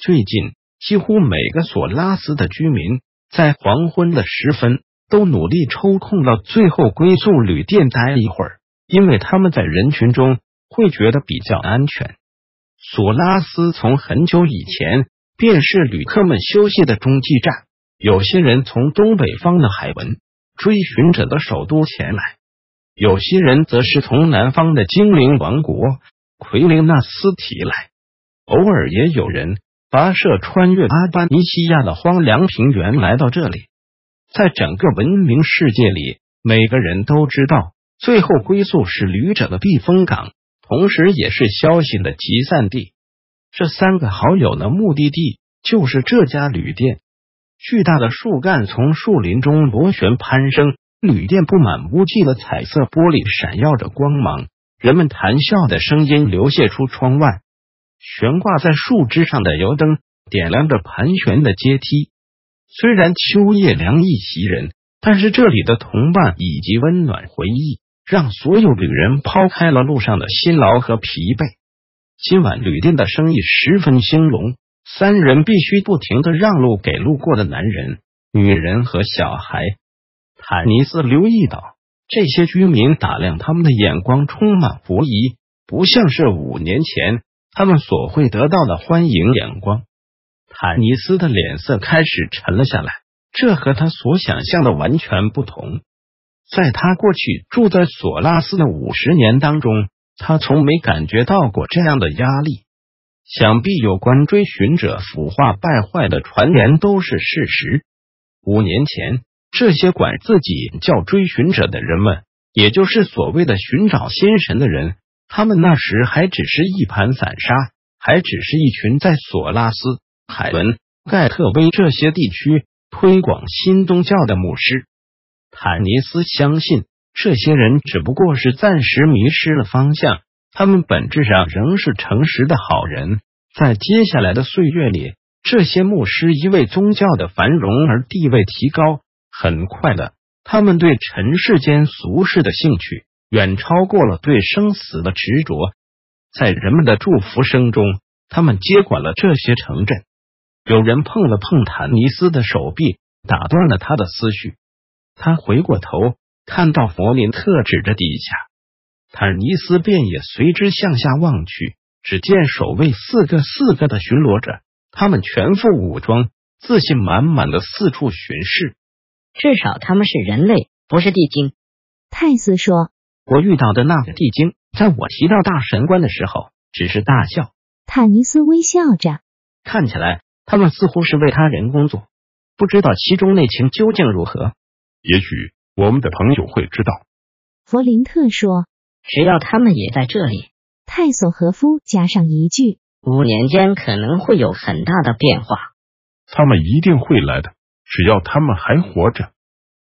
最近，几乎每个索拉斯的居民在黄昏的时分都努力抽空到最后归宿旅店待一会儿，因为他们在人群中会觉得比较安全。索拉斯从很久以前便是旅客们休息的中继站。有些人从东北方的海文追寻者的首都前来，有些人则是从南方的精灵王国奎林纳斯提来，偶尔也有人。跋涉穿越阿巴尼西亚的荒凉平原来到这里，在整个文明世界里，每个人都知道，最后归宿是旅者的避风港，同时也是消息的集散地。这三个好友的目的地就是这家旅店。巨大的树干从树林中螺旋攀升，旅店布满无际的彩色玻璃，闪耀着光芒。人们谈笑的声音流泻出窗外。悬挂在树枝上的油灯点亮着盘旋的阶梯。虽然秋夜凉意袭人，但是这里的同伴以及温暖回忆，让所有旅人抛开了路上的辛劳和疲惫。今晚旅店的生意十分兴隆，三人必须不停的让路给路过的男人、女人和小孩。坦尼斯留意到，这些居民打量他们的眼光充满狐疑，不像是五年前。他们所会得到的欢迎眼光，坦尼斯的脸色开始沉了下来。这和他所想象的完全不同。在他过去住在索拉斯的五十年当中，他从没感觉到过这样的压力。想必有关追寻者腐化败坏的传言都是事实。五年前，这些管自己叫追寻者的人们，也就是所谓的寻找仙神的人。他们那时还只是一盘散沙，还只是一群在索拉斯、海文、盖特威这些地区推广新宗教的牧师。坦尼斯相信，这些人只不过是暂时迷失了方向，他们本质上仍是诚实的好人。在接下来的岁月里，这些牧师因为宗教的繁荣而地位提高，很快的，他们对尘世间俗事的兴趣。远超过了对生死的执着，在人们的祝福声中，他们接管了这些城镇。有人碰了碰坦尼斯的手臂，打断了他的思绪。他回过头，看到佛林特指着底下，坦尼斯便也随之向下望去。只见守卫四个四个的巡逻着，他们全副武装，自信满满的四处巡视。至少他们是人类，不是地精。泰斯说。我遇到的那个地精，在我提到大神官的时候，只是大笑。坦尼斯微笑着，看起来他们似乎是为他人工作，不知道其中内情究竟如何。也许我们的朋友会知道。弗林特说：“只要他们也在这里。”泰索和夫加上一句：“五年间可能会有很大的变化。”他们一定会来的，只要他们还活着。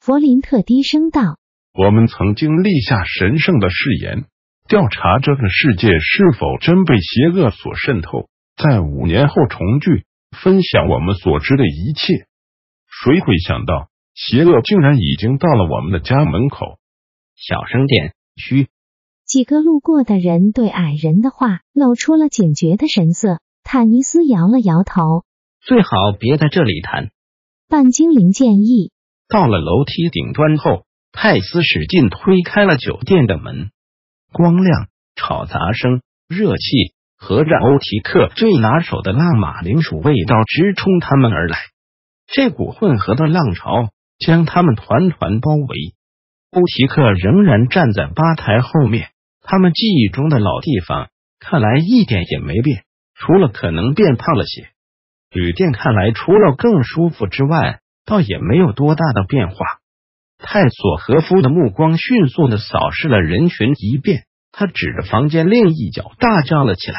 弗林特低声道。我们曾经立下神圣的誓言，调查这个世界是否真被邪恶所渗透，在五年后重聚，分享我们所知的一切。谁会想到，邪恶竟然已经到了我们的家门口？小声点，嘘。几个路过的人对矮人的话露出了警觉的神色。坦尼斯摇了摇头，最好别在这里谈。半精灵建议。到了楼梯顶端后。泰斯使劲推开了酒店的门，光亮、吵杂声、热气和让欧提克最拿手的辣马铃薯味道直冲他们而来。这股混合的浪潮将他们团团包围。欧提克仍然站在吧台后面，他们记忆中的老地方看来一点也没变，除了可能变胖了些。旅店看来除了更舒服之外，倒也没有多大的变化。泰索和夫的目光迅速的扫视了人群一遍，他指着房间另一角大叫了起来：“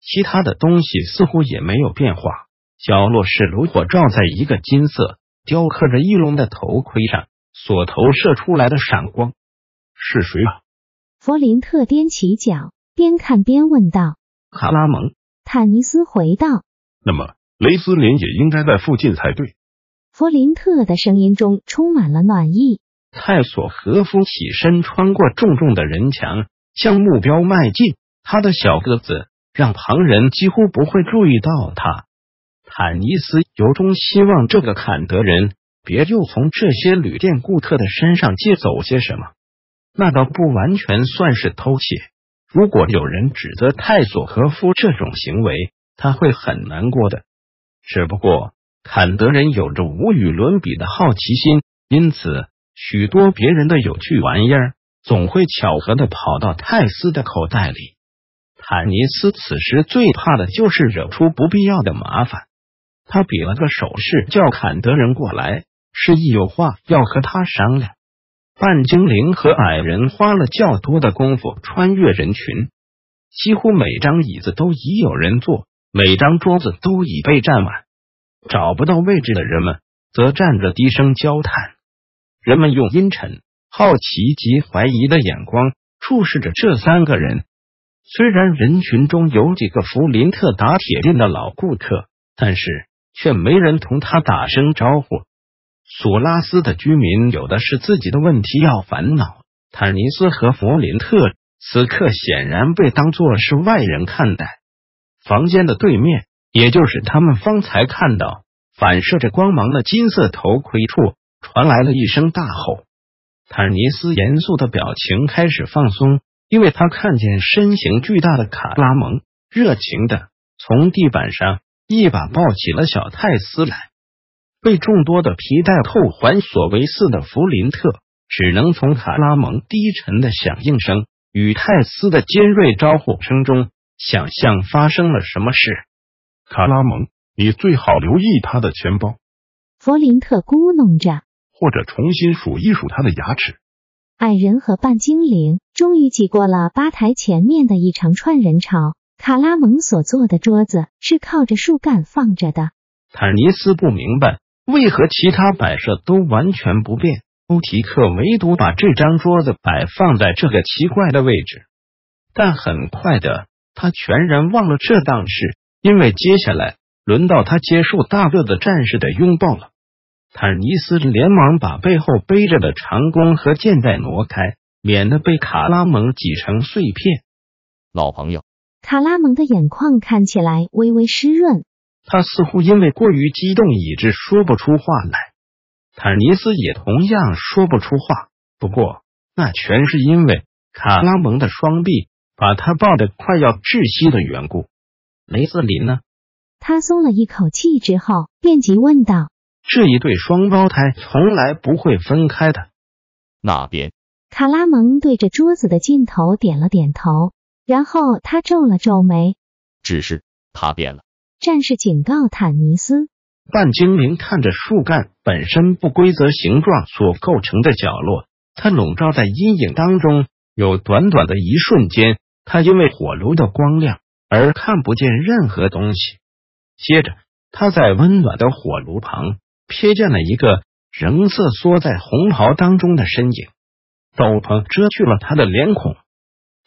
其他的东西似乎也没有变化。角落是炉火照在一个金色雕刻着翼龙的头盔上所投射出来的闪光。是谁啊？弗林特踮起脚，边看边问道。卡拉蒙。坦尼斯回道。那么雷斯林也应该在附近才对。弗林特的声音中充满了暖意。泰索和夫起身，穿过重重的人墙，向目标迈进。他的小个子让旁人几乎不会注意到他。坦尼斯由衷希望这个坎德人别又从这些旅店顾客的身上借走些什么。那倒不完全算是偷窃。如果有人指责泰索和夫这种行为，他会很难过的。只不过坎德人有着无与伦比的好奇心，因此。许多别人的有趣玩意儿，总会巧合的跑到泰斯的口袋里。坦尼斯此时最怕的就是惹出不必要的麻烦。他比了个手势，叫坎德人过来，示意有话要和他商量。半精灵和矮人花了较多的功夫穿越人群，几乎每张椅子都已有人坐，每张桌子都已被占满。找不到位置的人们则站着低声交谈。人们用阴沉、好奇及怀疑的眼光注视着这三个人。虽然人群中有几个弗林特打铁店的老顾客，但是却没人同他打声招呼。索拉斯的居民有的是自己的问题要烦恼。坦尼斯和弗林特此刻显然被当作是外人看待。房间的对面，也就是他们方才看到反射着光芒的金色头盔处。传来了一声大吼，坦尼斯严肃的表情开始放松，因为他看见身形巨大的卡拉蒙热情的从地板上一把抱起了小泰斯来。被众多的皮带扣环所围似的弗林特，只能从卡拉蒙低沉的响应声与泰斯的尖锐招呼声中想象发生了什么事。卡拉蒙，你最好留意他的钱包。弗林特咕哝着。或者重新数一数他的牙齿。矮人和半精灵终于挤过了吧台前面的一长串人潮。卡拉蒙所坐的桌子是靠着树干放着的。坦尼斯不明白为何其他摆设都完全不变，欧提克唯独把这张桌子摆放在这个奇怪的位置。但很快的，他全然忘了这档事，因为接下来轮到他接受大个子战士的拥抱了。坦尼斯连忙把背后背着的长弓和箭袋挪开，免得被卡拉蒙挤成碎片。老朋友，卡拉蒙的眼眶看起来微微湿润，他似乎因为过于激动以致说不出话来。坦尼斯也同样说不出话，不过那全是因为卡拉蒙的双臂把他抱得快要窒息的缘故。雷斯林呢？他松了一口气之后，便急问道。这一对双胞胎从来不会分开的。那边，卡拉蒙对着桌子的尽头点了点头，然后他皱了皱眉。只是他变了。战士警告坦尼斯。半精灵看着树干本身不规则形状所构成的角落，它笼罩在阴影当中。有短短的一瞬间，它因为火炉的光亮而看不见任何东西。接着，他在温暖的火炉旁。瞥见了一个仍瑟缩在红袍当中的身影，斗篷遮去了他的脸孔。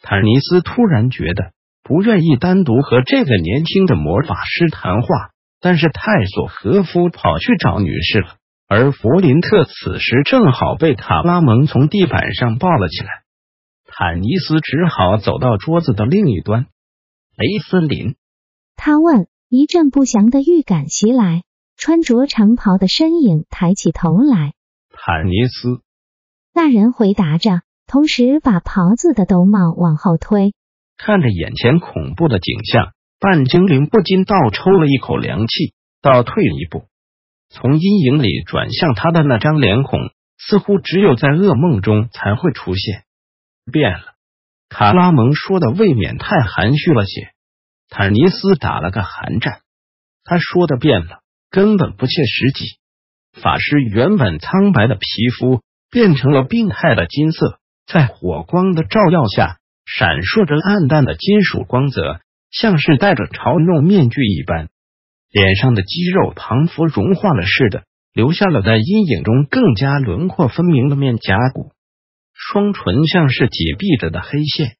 坦尼斯突然觉得不愿意单独和这个年轻的魔法师谈话，但是泰索和夫跑去找女士了，而弗林特此时正好被卡拉蒙从地板上抱了起来。坦尼斯只好走到桌子的另一端。雷森林，他问，一阵不祥的预感袭来。穿着长袍的身影抬起头来，坦尼斯。那人回答着，同时把袍子的兜帽往后推。看着眼前恐怖的景象，半精灵不禁倒抽了一口凉气，倒退一步，从阴影里转向他的那张脸孔，似乎只有在噩梦中才会出现。变了，卡拉蒙说的未免太含蓄了些。坦尼斯打了个寒战，他说的变了。根本不切实际。法师原本苍白的皮肤变成了病态的金色，在火光的照耀下闪烁着暗淡的金属光泽，像是戴着嘲弄面具一般，脸上的肌肉仿佛融化了似的，留下了在阴影中更加轮廓分明的面颊骨。双唇像是紧闭着的黑线，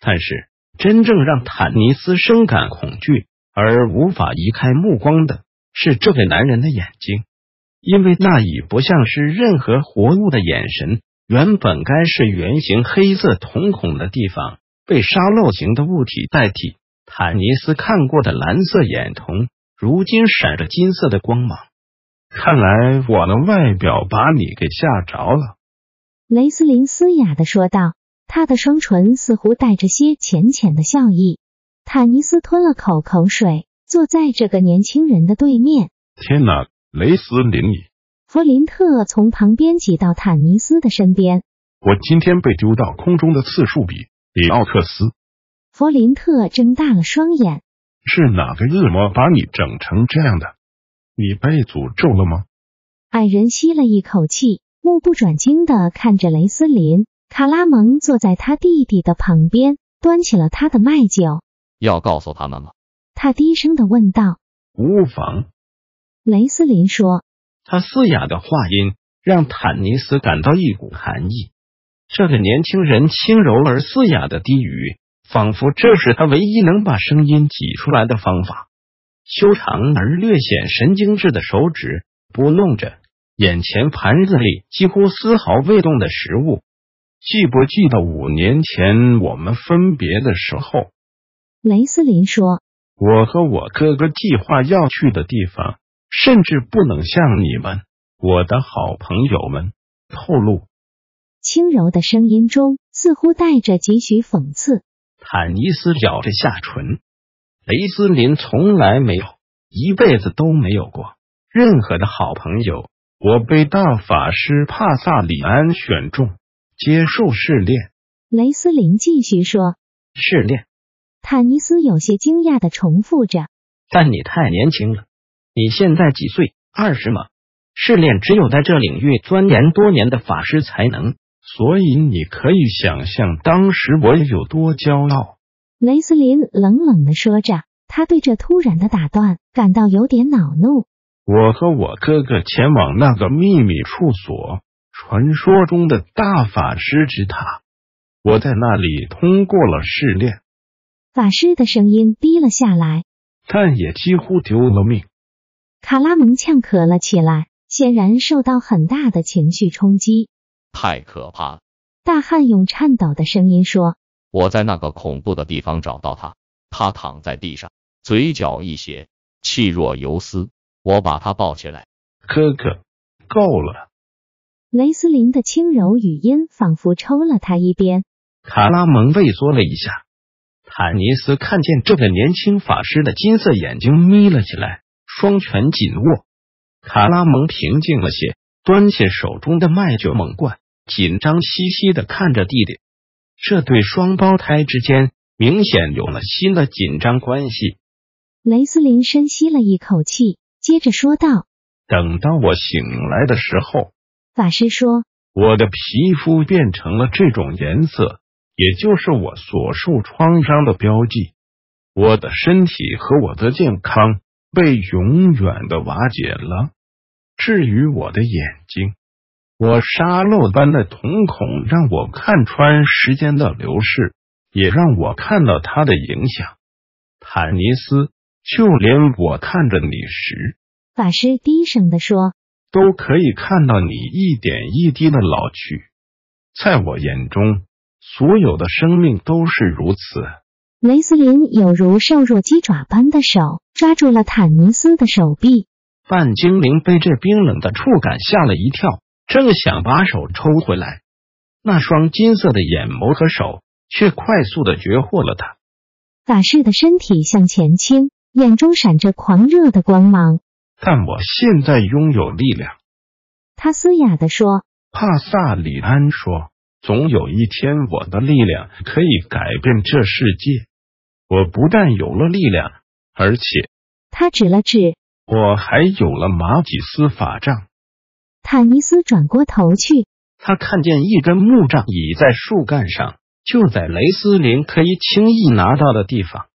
但是真正让坦尼斯深感恐惧而无法移开目光的是这个男人的眼睛，因为那已不像是任何活物的眼神，原本该是圆形黑色瞳孔的地方被沙漏形的物体代替。坦尼斯看过的蓝色眼瞳，如今闪着金色的光芒。看来我的外表把你给吓着了。雷斯林嘶哑的说道，他的双唇似乎带着些浅浅的笑意。坦尼斯吞了口口水，坐在这个年轻人的对面。天哪，雷斯林！你弗林特从旁边挤到坦尼斯的身边。我今天被丢到空中的次数比比奥特斯。弗林特睁大了双眼。是哪个恶魔把你整成这样的？你被诅咒了吗？矮人吸了一口气。目不转睛的看着雷斯林，卡拉蒙坐在他弟弟的旁边，端起了他的麦酒。要告诉他们吗？他低声的问道。无妨。雷斯林说。他嘶哑的话音让坦尼斯感到一股寒意。这个年轻人轻柔而嘶哑的低语，仿佛这是他唯一能把声音挤出来的方法。修长而略显神经质的手指拨弄着。眼前盘子里几乎丝毫未动的食物，记不记得五年前我们分别的时候？雷斯林说：“我和我哥哥计划要去的地方，甚至不能向你们，我的好朋友们透露。”轻柔的声音中似乎带着几许讽刺。坦尼斯咬着下唇，雷斯林从来没有，一辈子都没有过任何的好朋友。我被大法师帕萨里安选中，接受试炼。雷斯林继续说：“试炼。”坦尼斯有些惊讶的重复着：“但你太年轻了，你现在几岁？二十吗？试炼只有在这领域钻研多年的法师才能，所以你可以想象当时我有多骄傲。”雷斯林冷冷的说着，他对这突然的打断感到有点恼怒。我和我哥哥前往那个秘密处所，传说中的大法师之塔。我在那里通过了试炼。法师的声音低了下来，但也几乎丢了命。卡拉蒙呛咳了起来，显然受到很大的情绪冲击。太可怕！大汉用颤抖的声音说：“我在那个恐怖的地方找到他，他躺在地上，嘴角一斜，气若游丝。”我把他抱起来，哥哥，够了。雷斯林的轻柔语音仿佛抽了他一鞭。卡拉蒙畏缩了一下。坦尼斯看见这个年轻法师的金色眼睛眯了起来，双拳紧握。卡拉蒙平静了些，端起手中的麦酒猛灌，紧张兮兮的看着弟弟。这对双胞胎之间明显有了新的紧张关系。雷斯林深吸了一口气。接着说道：“等到我醒来的时候，法师说，我的皮肤变成了这种颜色，也就是我所受创伤的标记。我的身体和我的健康被永远的瓦解了。至于我的眼睛，我沙漏般的瞳孔让我看穿时间的流逝，也让我看到它的影响。坦尼斯。”就连我看着你时，法师低声的说：“都可以看到你一点一滴的老去。在我眼中，所有的生命都是如此。”雷斯林有如瘦弱鸡爪般的手抓住了坦尼斯的手臂。半精灵被这冰冷的触感吓了一跳，正想把手抽回来，那双金色的眼眸和手却快速的绝获了他。法师的身体向前倾。眼中闪着狂热的光芒，但我现在拥有力量。他嘶哑地说：“帕萨里安说，总有一天，我的力量可以改变这世界。我不但有了力量，而且……”他指了指，我还有了马吉斯法杖。坦尼斯转过头去，他看见一根木杖倚在树干上，就在雷斯林可以轻易拿到的地方。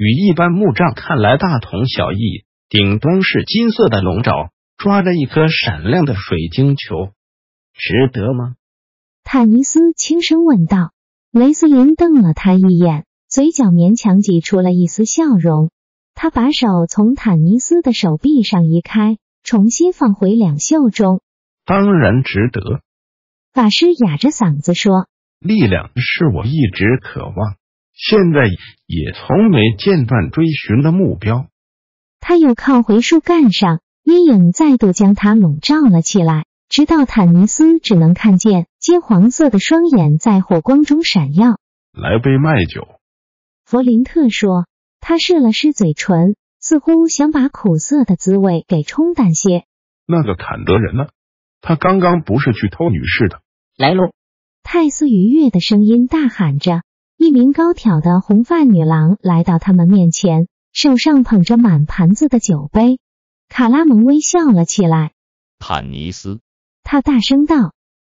与一般木杖看来大同小异，顶端是金色的龙爪，抓着一颗闪亮的水晶球，值得吗？坦尼斯轻声问道。雷斯林瞪了他一眼，嘴角勉强挤出了一丝笑容。他把手从坦尼斯的手臂上移开，重新放回两袖中。当然值得。法师哑着嗓子说：“力量是我一直渴望，现在也从没间断追寻的目标。”他又靠回树干上，阴影再度将他笼罩了起来。直到坦尼斯只能看见金黄色的双眼在火光中闪耀。来杯麦酒，弗林特说。他试了试嘴唇，似乎想把苦涩的滋味给冲淡些。那个坎德人呢？他刚刚不是去偷女士的？来喽！泰斯愉悦的声音大喊着。一名高挑的红发女郎来到他们面前，手上捧着满盘子的酒杯。卡拉蒙微笑了起来。坦尼斯。他大声道：“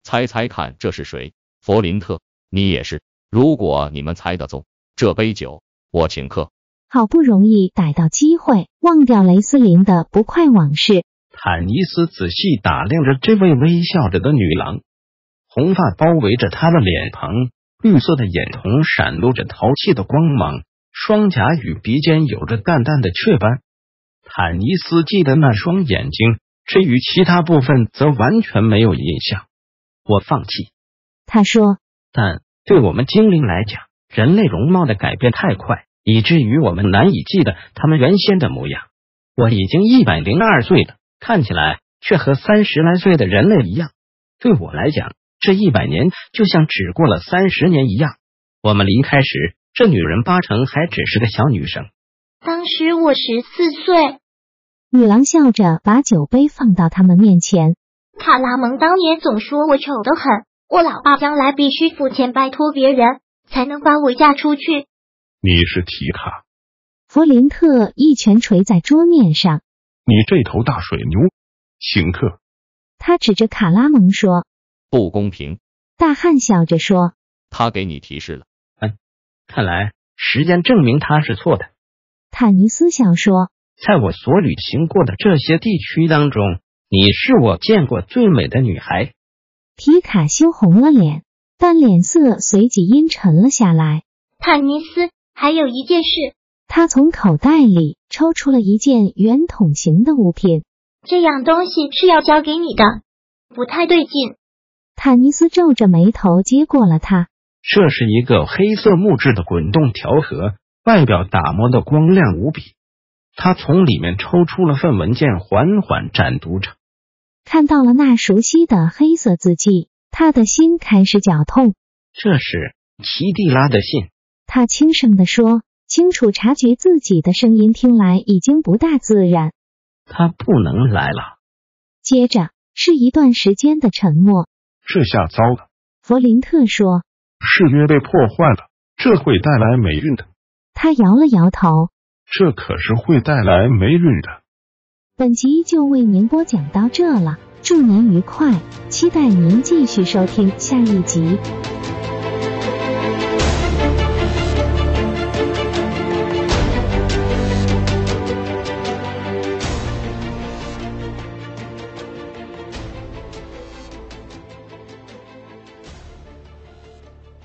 猜猜看，这是谁？”弗林特，你也是。如果你们猜得中，这杯酒我请客。好不容易逮到机会，忘掉雷斯林的不快往事。坦尼斯仔细打量着这位微笑着的女郎，红发包围着她的脸庞，绿色的眼瞳闪露着淘气的光芒，双颊与鼻尖有着淡淡的雀斑。坦尼斯记得那双眼睛。至于其他部分，则完全没有印象。我放弃。他说：“但对我们精灵来讲，人类容貌的改变太快，以至于我们难以记得他们原先的模样。我已经一百零二岁了，看起来却和三十来岁的人类一样。对我来讲，这一百年就像只过了三十年一样。我们离开时，这女人八成还只是个小女生。当时我十四岁。”女郎笑着把酒杯放到他们面前。卡拉蒙当年总说我丑得很，我老爸将来必须付钱拜托别人，才能把我嫁出去。你是提卡？弗林特一拳捶在桌面上。你这头大水牛，请客。他指着卡拉蒙说：“不公平。”大汉笑着说：“他给你提示了。”嗯，看来时间证明他是错的。坦尼斯笑说。在我所旅行过的这些地区当中，你是我见过最美的女孩。皮卡羞红了脸，但脸色随即阴沉了下来。坦尼斯，还有一件事。他从口袋里抽出了一件圆筒形的物品。这样东西是要交给你的，不太对劲。坦尼斯皱着眉头接过了它。这是一个黑色木质的滚动条盒，外表打磨的光亮无比。他从里面抽出了份文件，缓缓展读着，看到了那熟悉的黑色字迹，他的心开始绞痛。这是奇蒂拉的信，他轻声的说，清楚察觉自己的声音听来已经不大自然。他不能来了。接着是一段时间的沉默。这下糟了，弗林特说，誓约被破坏了，这会带来霉运的。他摇了摇头。这可是会带来霉运的。本集就为您播讲到这了，祝您愉快，期待您继续收听下一集。